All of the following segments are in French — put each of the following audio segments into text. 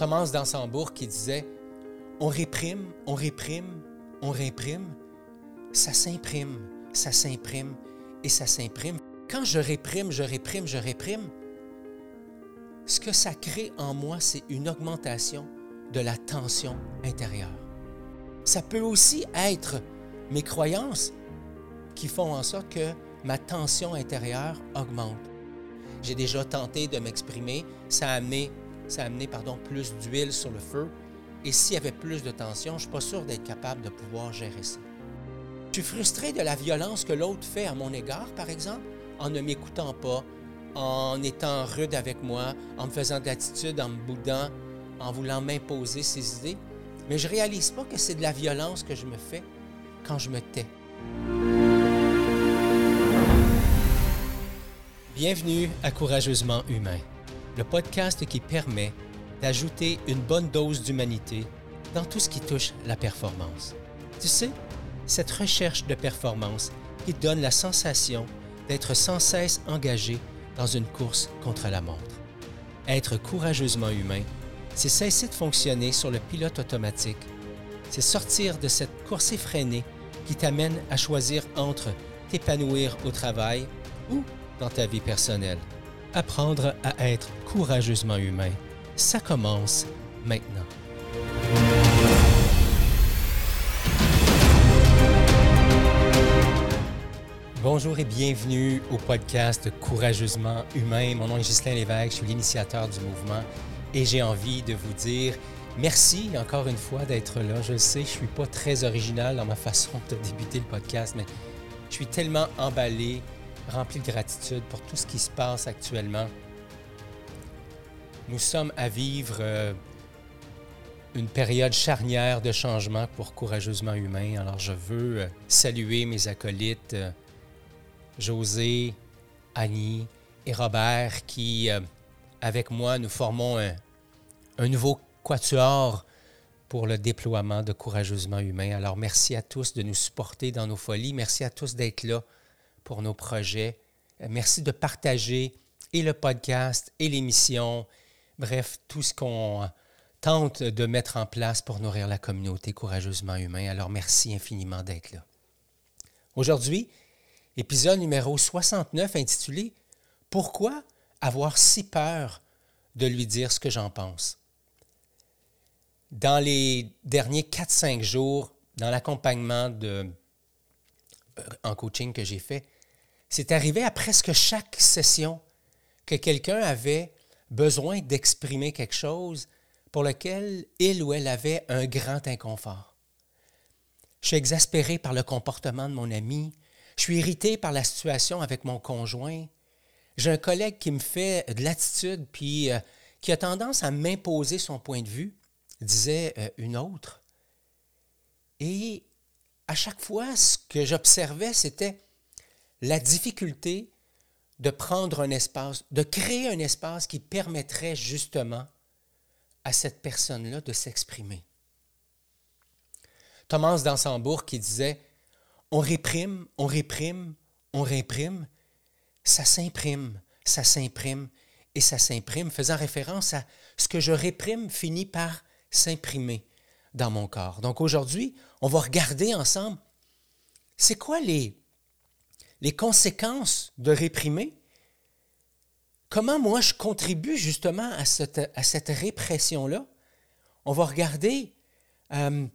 Thomas d'Ansembourg qui disait On réprime, on réprime, on réprime, ça s'imprime, ça s'imprime et ça s'imprime. Quand je réprime, je réprime, je réprime, ce que ça crée en moi, c'est une augmentation de la tension intérieure. Ça peut aussi être mes croyances qui font en sorte que ma tension intérieure augmente. J'ai déjà tenté de m'exprimer, ça a amené, ça a amené plus d'huile sur le feu, et s'il y avait plus de tension, je ne suis pas sûr d'être capable de pouvoir gérer ça. Je suis frustré de la violence que l'autre fait à mon égard, par exemple, en ne m'écoutant pas, en étant rude avec moi, en me faisant de l'attitude, en me boudant, en voulant m'imposer ses idées. Mais je ne réalise pas que c'est de la violence que je me fais quand je me tais. Bienvenue à Courageusement Humain, le podcast qui permet d'ajouter une bonne dose d'humanité dans tout ce qui touche la performance. Tu sais, cette recherche de performance qui donne la sensation d'être sans cesse engagé dans une course contre la montre. Être courageusement humain, c'est cesser de fonctionner sur le pilote automatique. C'est sortir de cette course effrénée qui t'amène à choisir entre t'épanouir au travail ou dans ta vie personnelle. Apprendre à être courageusement humain, ça commence maintenant. Bonjour et bienvenue au podcast Courageusement Humain. Mon nom est Ghislain Lévesque, je suis l'initiateur du mouvement et j'ai envie de vous dire merci encore une fois d'être là. Je sais, je ne suis pas très original dans ma façon de débuter le podcast, mais je suis tellement emballé, rempli de gratitude pour tout ce qui se passe actuellement. Nous sommes à vivre euh, une période charnière de changement pour Courageusement Humain. Alors je veux euh, saluer mes acolytes. Euh, José, Annie et Robert qui, avec moi, nous formons un, nouveau quatuor pour le déploiement de Courageusement Humain. Alors, merci à tous de nous supporter dans nos folies. Merci à tous d'être là pour nos projets. Euh, merci de partager et le podcast et l'émission. Bref, tout ce qu'on tente de mettre en place pour nourrir la communauté Courageusement Humain. Alors, merci infiniment d'être là. Aujourd'hui, épisode numéro 69 intitulé Pourquoi avoir si peur de lui dire ce que j'en pense? Dans les derniers 4-5 jours, dans l'accompagnement de, en coaching que j'ai fait, c'est arrivé à presque chaque session que quelqu'un avait besoin d'exprimer quelque chose pour lequel il ou elle avait un grand inconfort. Je suis exaspéré par le comportement de mon ami, je suis irrité par la situation avec mon conjoint. J'ai un collègue qui me fait de l'attitude, puis euh, qui a tendance à m'imposer son point de vue, disait euh, une autre. Et à chaque fois, ce que j'observais, c'était la difficulté de prendre un espace, de créer un espace qui permettrait justement à cette personne-là de s'exprimer. Thomas d'Ansembourg qui disait on réprime, on réprime, on réprime, ça s'imprime, ça s'imprime et ça s'imprime, faisant référence à ce que je réprime finit par s'imprimer dans mon corps. Donc aujourd'hui, on va regarder ensemble, c'est quoi les, conséquences de réprimer? Comment moi je contribue justement à cette, à cette répression-là? On va regarder euh,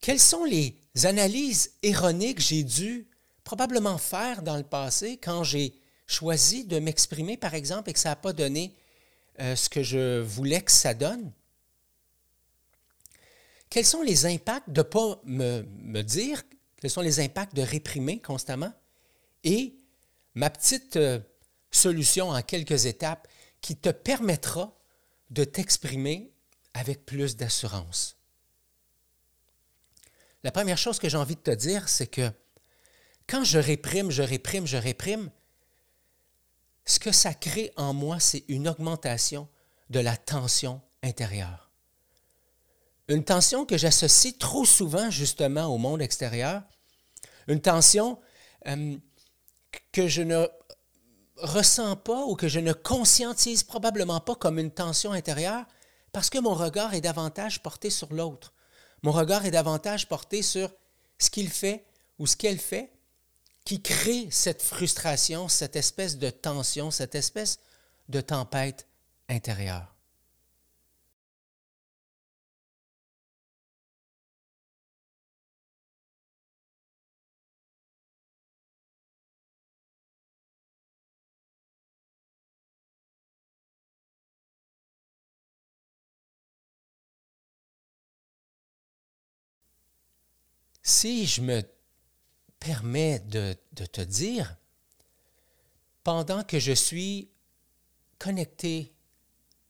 quelles sont les analyses erronées que j'ai dû probablement faire dans le passé quand j'ai choisi de m'exprimer, par exemple, et que ça n'a pas donné euh, ce que je voulais que ça donne? Quels sont les impacts de ne pas me, me, dire? Quels sont les impacts de réprimer constamment? Et ma petite euh, solution en quelques étapes qui te permettra de t'exprimer avec plus d'assurance. La première chose que j'ai envie de te dire, c'est que quand je réprime, je réprime, je réprime, ce que ça crée en moi, c'est une augmentation de la tension intérieure. Une tension que j'associe trop souvent justement au monde extérieur, une tension euh, que je ne ressens pas ou que je ne conscientise probablement pas comme une tension intérieure parce que mon regard est davantage porté sur l'autre. Mon regard est davantage porté sur ce qu'il fait ou ce qu'elle fait qui crée cette frustration, cette espèce de tension, cette espèce de tempête intérieure. Si je me permets de, te dire, pendant que je suis connecté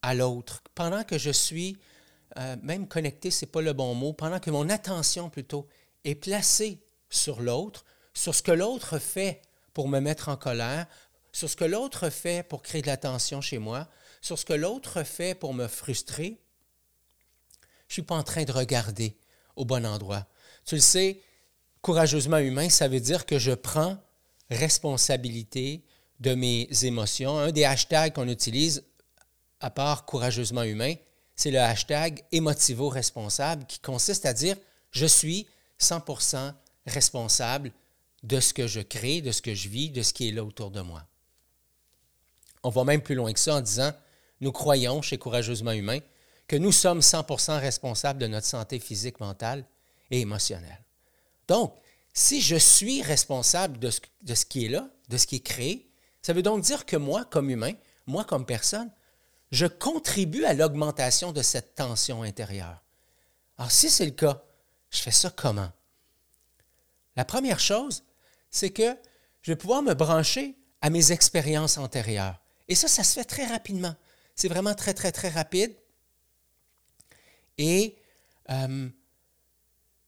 à l'autre, pendant que je suis, euh, même connecté, ce n'est pas le bon mot, pendant que mon attention plutôt est placée sur l'autre, sur ce que l'autre fait pour me mettre en colère, sur ce que l'autre fait pour créer de la tension chez moi, sur ce que l'autre fait pour me frustrer, je ne suis pas en train de regarder au bon endroit. Tu le sais, courageusement humain, ça veut dire que je prends responsabilité de mes émotions. Un des hashtags qu'on utilise, à part courageusement humain, c'est le hashtag émotivo-responsable qui consiste à dire je suis 100% responsable de ce que je crée, de ce que je vis, de ce qui est là autour de moi. On va même plus loin que ça en disant nous croyons chez Courageusement Humain que nous sommes 100% responsables de notre santé physique, mentale émotionnel. Donc, si je suis responsable de ce, de ce qui est là, de ce qui est créé, ça veut donc dire que moi, comme humain, moi, comme personne, je contribue à l'augmentation de cette tension intérieure. Alors, si c'est le cas, je fais ça comment? La première chose, c'est que je vais pouvoir me brancher à mes expériences antérieures. Et ça, ça se fait très rapidement. C'est vraiment très, très, très rapide. Et euh,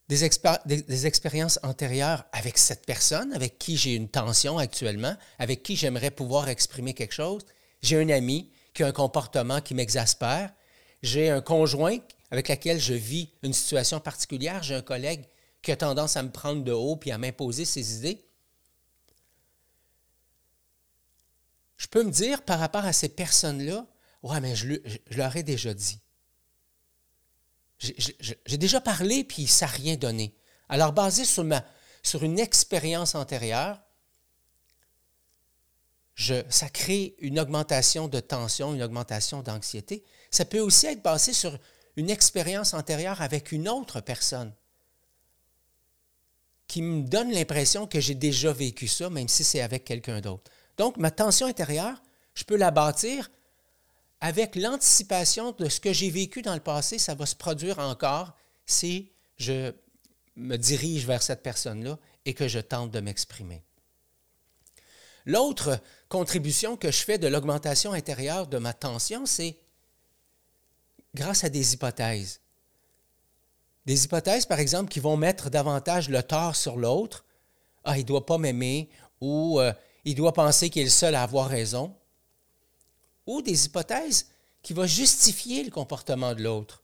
des, expériences antérieures avec cette personne, avec qui j'ai une tension actuellement, avec qui j'aimerais pouvoir exprimer quelque chose. J'ai un ami qui a un comportement qui m'exaspère. J'ai un conjoint avec lequel je vis une situation particulière. J'ai un collègue qui a tendance à me prendre de haut puis à m'imposer ses idées. Je peux me dire par rapport à ces personnes-là, ouais, mais je leur ai déjà dit. J'ai déjà parlé, puis ça n'a rien donné. Alors, basé sur, une expérience antérieure, ça crée une augmentation de tension, une augmentation d'anxiété. Ça peut aussi être basé sur une expérience antérieure avec une autre personne qui me donne l'impression que j'ai déjà vécu ça, même si c'est avec quelqu'un d'autre. Donc, ma tension intérieure, je peux la bâtir avec l'anticipation de ce que j'ai vécu dans le passé, ça va se produire encore si je me dirige vers cette personne-là et que je tente de m'exprimer. L'autre contribution que je fais de l'augmentation intérieure de ma tension, c'est grâce à des hypothèses. Des hypothèses, par exemple, qui vont mettre davantage le tort sur l'autre. Ah, il ne doit pas m'aimer ou euh, il doit penser qu'il est le seul à avoir raison ou des hypothèses qui vont justifier le comportement de l'autre.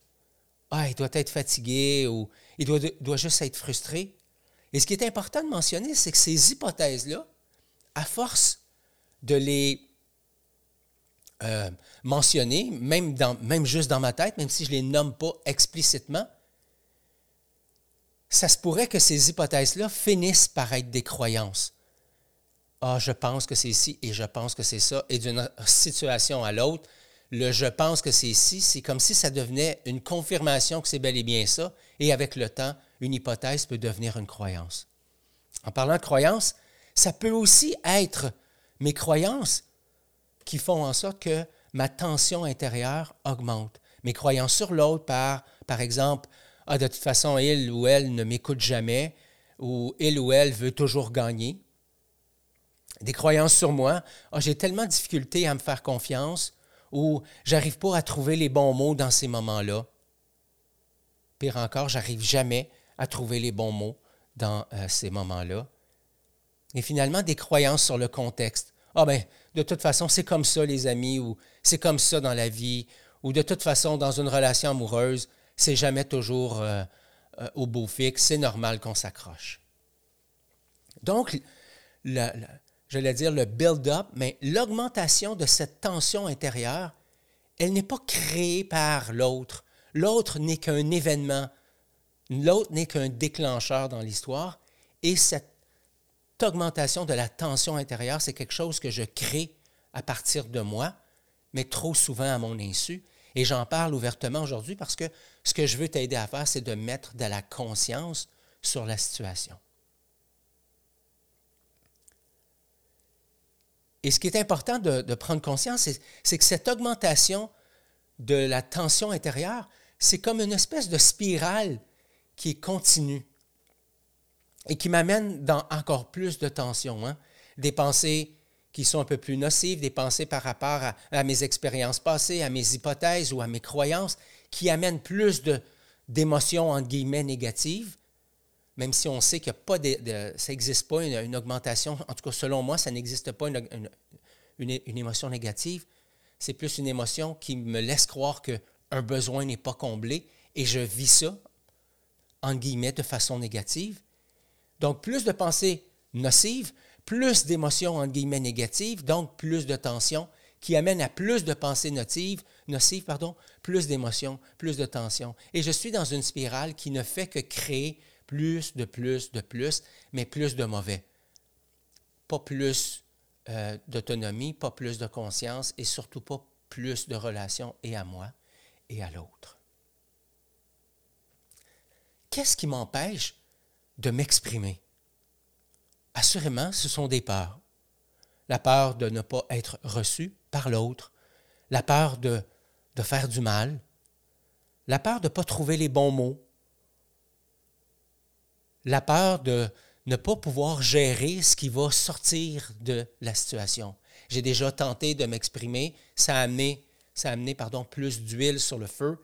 Ah, il doit être fatigué ou il doit, juste être frustré. Et ce qui est important de mentionner, c'est que ces hypothèses-là, à force de les euh, mentionner, même, même juste dans ma tête, même si je ne les nomme pas explicitement, ça se pourrait que ces hypothèses-là finissent par être des croyances. Ah, je pense que c'est ci et je pense que c'est ça. Et d'une situation à l'autre, le je pense que c'est ci, c'est comme si ça devenait une confirmation que c'est bel et bien ça. Et avec le temps, une hypothèse peut devenir une croyance. En parlant de croyance, ça peut aussi être mes croyances qui font en sorte que ma tension intérieure augmente. Mes croyances sur l'autre par, par exemple, ah, de toute façon, il ou elle ne m'écoute jamais, ou il ou elle veut toujours gagner des croyances sur moi. Ah, j'ai tellement de difficultés à me faire confiance ou j'arrive pas à trouver les bons mots dans ces moments-là. Pire encore, j'arrive jamais à trouver les bons mots dans euh, ces moments-là. Et finalement, des croyances sur le contexte. Ah ben, de toute façon, c'est comme ça, les amis, ou c'est comme ça dans la vie, ou de toute façon, dans une relation amoureuse, c'est jamais toujours euh, euh, au beau fixe, c'est normal qu'on s'accroche. Donc, la, j'allais dire le build-up, mais l'augmentation de cette tension intérieure, elle n'est pas créée par l'autre. L'autre n'est qu'un événement. L'autre n'est qu'un déclencheur dans l'histoire. Et cette augmentation de la tension intérieure, c'est quelque chose que je crée à partir de moi, mais trop souvent à mon insu. Et j'en parle ouvertement aujourd'hui parce que ce que je veux t'aider à faire, c'est de mettre de la conscience sur la situation. Et ce qui est important de, prendre conscience, c'est que cette augmentation de la tension intérieure, c'est comme une espèce de spirale qui est continue et qui m'amène dans encore plus de tension. Hein. Des pensées qui sont un peu plus nocives, des pensées par rapport à, mes expériences passées, à mes hypothèses ou à mes croyances, qui amènent plus d'émotions, entre guillemets, négatives, même si on sait qu'il pas ça n'existe pas une, augmentation, en tout cas selon moi, ça n'existe pas une, une, émotion négative, c'est plus une émotion qui me laisse croire qu'un besoin n'est pas comblé et je vis ça, en guillemets, de façon négative. Donc, plus de pensées nocives, plus d'émotions, entre guillemets, négatives, donc plus de tension, qui amène à plus de pensées nocives, nocives pardon, plus d'émotions, plus de tension. Et je suis dans une spirale qui ne fait que créer plus de plus de plus, mais plus de mauvais. Pas plus euh, d'autonomie, pas plus de conscience et surtout pas plus de relations et à moi et à l'autre. Qu'est-ce qui m'empêche de m'exprimer? Assurément, ce sont des peurs. La peur de ne pas être reçu par l'autre, la peur de, de faire du mal, la peur de ne pas trouver les bons mots, la peur de ne pas pouvoir gérer ce qui va sortir de la situation. J'ai déjà tenté de m'exprimer, ça a amené, ça a plus d'huile sur le feu,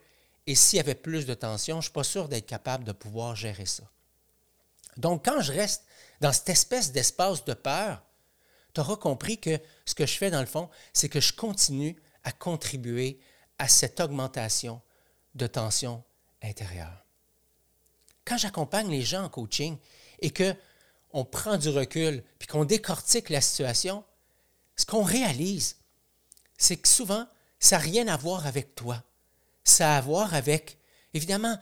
et s'il y avait plus de tension, je ne suis pas sûr d'être capable de pouvoir gérer ça. Donc, quand je reste dans cette espèce d'espace de peur, tu auras compris que ce que je fais dans le fond, c'est que je continue à contribuer à cette augmentation de tension intérieure. Quand j'accompagne les gens en coaching et qu'on prend du recul puis qu'on décortique la situation, ce qu'on réalise, c'est que souvent, ça n'a rien à voir avec toi. Ça a à voir avec, évidemment,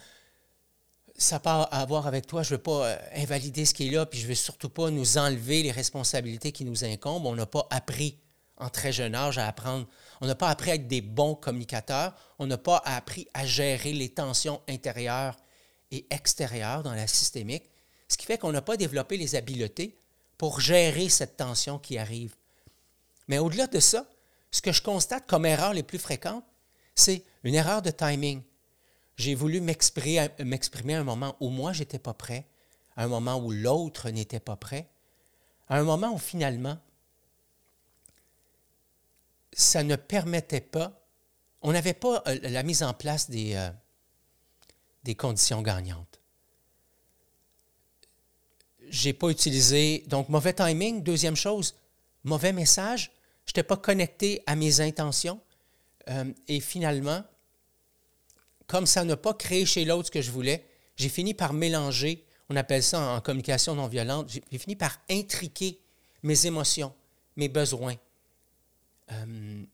ça n'a à voir avec toi. Je ne veux pas euh, invalider ce qui est là, puis je ne veux surtout pas nous enlever les responsabilités qui nous incombent. On n'a pas appris en très jeune âge à apprendre. On n'a pas appris à être des bons communicateurs. On n'a pas appris à gérer les tensions intérieures et extérieures dans la systémique, ce qui fait qu'on n'a pas développé les habiletés pour gérer cette tension qui arrive. Mais au-delà de ça, ce que je constate comme erreur les plus fréquentes, c'est une erreur de timing. J'ai voulu m'exprimer à un moment où moi, je n'étais pas prêt, à un moment où l'autre n'était pas prêt, à un moment où finalement, ça ne permettait pas, on n'avait pas euh, la mise en place des, euh, des conditions gagnantes. Je n'ai pas utilisé, donc mauvais timing. Deuxième chose, mauvais message. Je n'étais pas connecté à mes intentions. Euh, et finalement, comme ça n'a pas créé chez l'autre ce que je voulais, j'ai fini par mélanger, on appelle ça en communication non violente, j'ai fini par intriquer mes émotions, mes besoins, euh,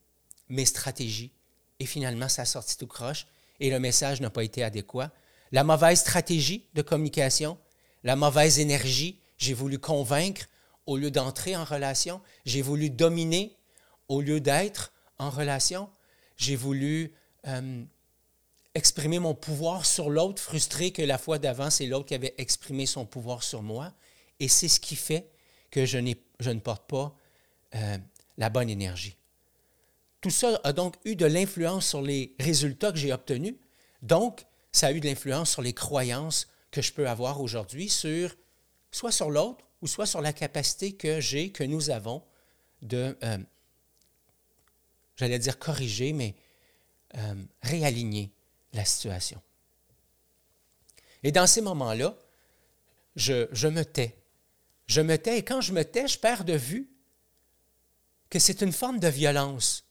mes stratégies. Et finalement, ça a sorti tout croche et le message n'a pas été adéquat. La mauvaise stratégie de communication, la mauvaise énergie, j'ai voulu convaincre au lieu d'entrer en relation, j'ai voulu dominer au lieu d'être en relation, j'ai voulu euh, exprimer mon pouvoir sur l'autre, frustré que la fois d'avant, c'est l'autre qui avait exprimé son pouvoir sur moi. Et c'est ce qui fait que je, ne porte pas euh, la bonne énergie. Tout ça a donc eu de l'influence sur les résultats que j'ai obtenus. Donc, ça a eu de l'influence sur les croyances que je peux avoir aujourd'hui sur soit sur l'autre ou soit sur la capacité que j'ai, que nous avons de, euh, j'allais dire corriger, mais euh, réaligner la situation. Et dans ces moments-là, je, je, me tais. Je me tais et quand je me tais, je perds de vue que c'est une forme de violence.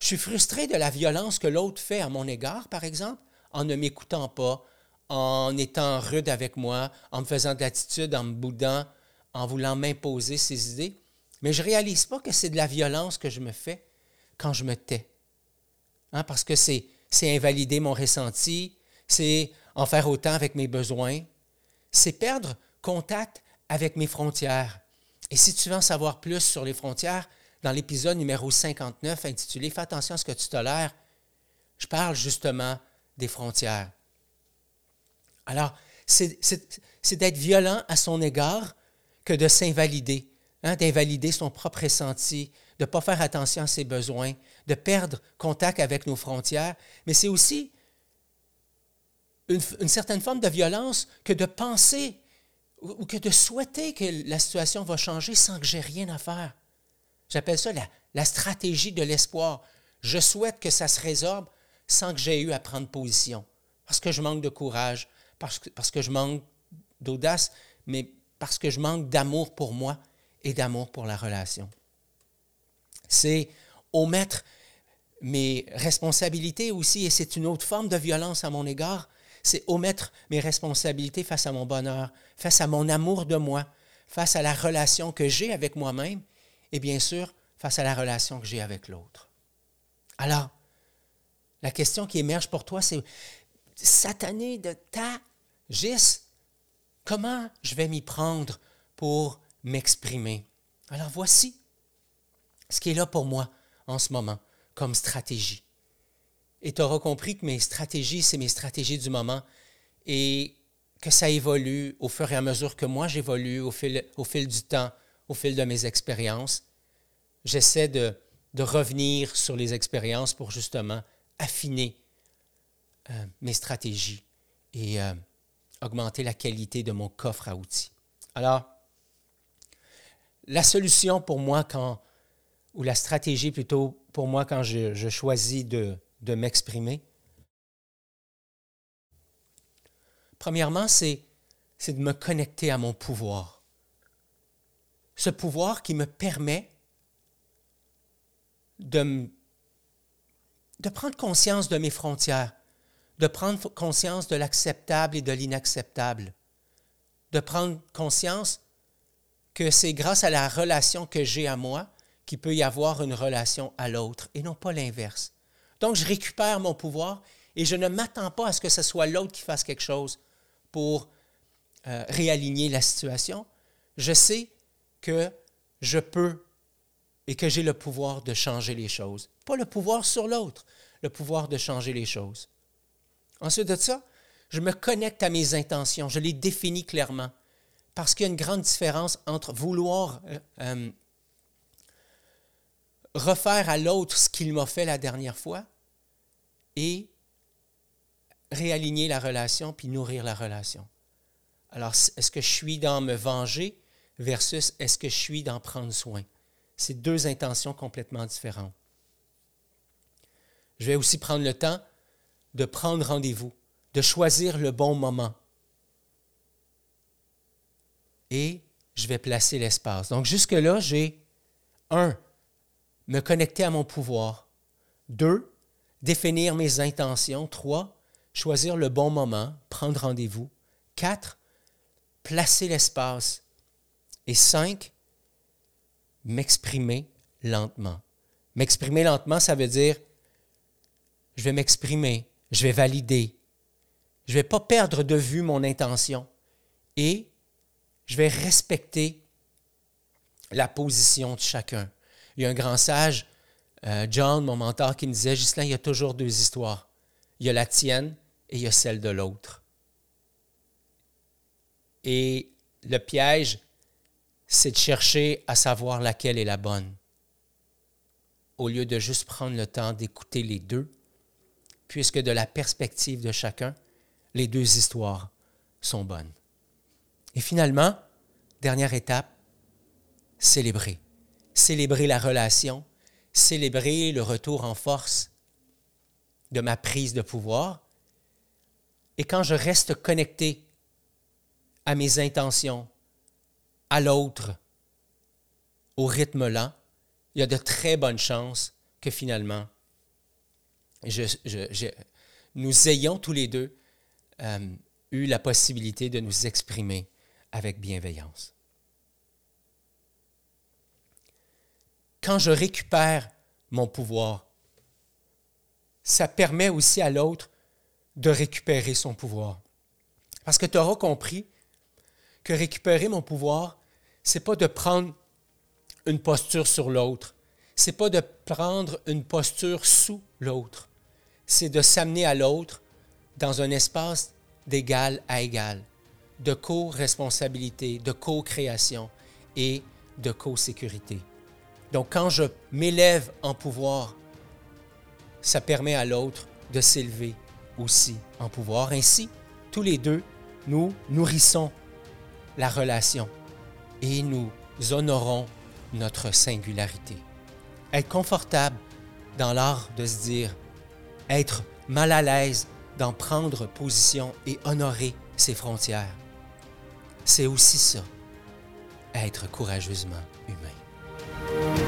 Je suis frustré de la violence que l'autre fait à mon égard, par exemple, en ne m'écoutant pas, en étant rude avec moi, en me faisant d'attitude, en me boudant, en voulant m'imposer ses idées. Mais je ne réalise pas que c'est de la violence que je me fais quand je me tais. Hein, parce que c'est, c'est invalider mon ressenti, c'est en faire autant avec mes besoins, c'est perdre contact avec mes frontières. Et si tu veux en savoir plus sur les frontières, dans l'épisode numéro 59 intitulé Fais attention à ce que tu tolères, je parle justement des frontières. Alors, c'est, d'être violent à son égard que de s'invalider, hein, d'invalider son propre ressenti, de ne pas faire attention à ses besoins, de perdre contact avec nos frontières, mais c'est aussi une, une, certaine forme de violence que de penser ou, que de souhaiter que la situation va changer sans que j'ai rien à faire. J'appelle ça la, stratégie de l'espoir. Je souhaite que ça se résorbe sans que j'aie eu à prendre position, parce que je manque de courage, parce que, parce que je manque d'audace, mais parce que je manque d'amour pour moi et d'amour pour la relation. C'est omettre mes responsabilités aussi, et c'est une autre forme de violence à mon égard, c'est omettre mes responsabilités face à mon bonheur, face à mon amour de moi, face à la relation que j'ai avec moi-même et bien sûr face à la relation que j'ai avec l'autre. Alors, la question qui émerge pour toi, c'est satané de ta gis, comment je vais m'y prendre pour m'exprimer? Alors voici ce qui est là pour moi en ce moment comme stratégie. Et tu auras compris que mes stratégies, c'est mes stratégies du moment et que ça évolue au fur et à mesure que moi j'évolue au fil, au fil du temps, au fil de mes expériences. J'essaie de, revenir sur les expériences pour justement affiner euh, mes stratégies et euh, augmenter la qualité de mon coffre à outils. Alors, la solution pour moi quand, ou la stratégie plutôt pour moi quand je choisis de, de m'exprimer? Premièrement, c'est, de me connecter à mon pouvoir. Ce pouvoir qui me permet de, de prendre conscience de mes frontières, de prendre conscience de l'acceptable et de l'inacceptable, de prendre conscience que c'est grâce à la relation que j'ai à moi qu'il peut y avoir une relation à l'autre et non pas l'inverse. Donc, je récupère mon pouvoir et je ne m'attends pas à ce que ce soit l'autre qui fasse quelque chose pour euh, réaligner la situation. Je sais que je peux et que j'ai le pouvoir de changer les choses. Pas le pouvoir sur l'autre, le pouvoir de changer les choses. Ensuite de ça, je me connecte à mes intentions, je les définis clairement, parce qu'il y a une grande différence entre vouloir euh, euh, refaire à l'autre ce qu'il m'a fait la dernière fois et réaligner la relation puis nourrir la relation. Alors, est-ce que je suis dans me venger versus est-ce que je suis dans prendre soin? C'est deux intentions complètement différentes. Je vais aussi prendre le temps de prendre rendez-vous, de choisir le bon moment. Et je vais placer l'espace. Donc jusque-là, j'ai un, me connecter à mon pouvoir. Deux, définir mes intentions. Trois, choisir le bon moment, prendre rendez-vous. Quatre, placer l'espace. Et cinq, m'exprimer lentement. M'exprimer lentement, ça veut dire, je vais m'exprimer, je vais valider, je ne vais pas perdre de vue mon intention et je vais respecter la position de chacun. Il y a un grand sage, euh, John, mon mentor, qui me disait, Gislain, il y a toujours deux histoires. Il y a la tienne et il y a celle de l'autre. Et le piège, c'est de chercher à savoir laquelle est la bonne, au lieu de juste prendre le temps d'écouter les deux, puisque de la perspective de chacun, les deux histoires sont bonnes. Et finalement, dernière étape, célébrer célébrer la relation, célébrer le retour en force de ma prise de pouvoir. Et quand je reste connecté à mes intentions, à l'autre, au rythme lent, il y a de très bonnes chances que finalement, nous ayons tous les deux euh, eu la possibilité de nous exprimer avec bienveillance. quand je récupère mon pouvoir, ça permet aussi à l'autre de récupérer son pouvoir. Parce que tu auras compris que récupérer mon pouvoir, c'est pas de prendre une posture sur l'autre, c'est pas de prendre une posture sous l'autre, c'est de s'amener à l'autre dans un espace d'égal à égal, de co-responsabilité, de co-création et de co-sécurité. Donc quand je m'élève en pouvoir, ça permet à l'autre de s'élever aussi en pouvoir. Ainsi, tous les deux, nous nourrissons la relation et nous honorons notre singularité. Être confortable dans l'art de se dire, être mal à l'aise d'en prendre position et honorer ses frontières. C'est aussi ça, être courageusement humain.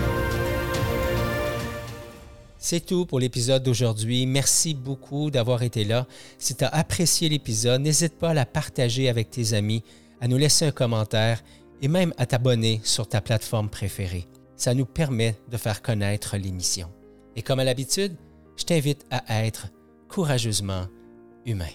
C'est tout pour l'épisode d'aujourd'hui. Merci beaucoup d'avoir été là. Si tu as apprécié l'épisode, n'hésite pas à la partager avec tes amis, à nous laisser un commentaire et même à t'abonner sur ta plateforme préférée. Ça nous permet de faire connaître l'émission. Et comme à l'habitude, je t'invite à être courageusement humain.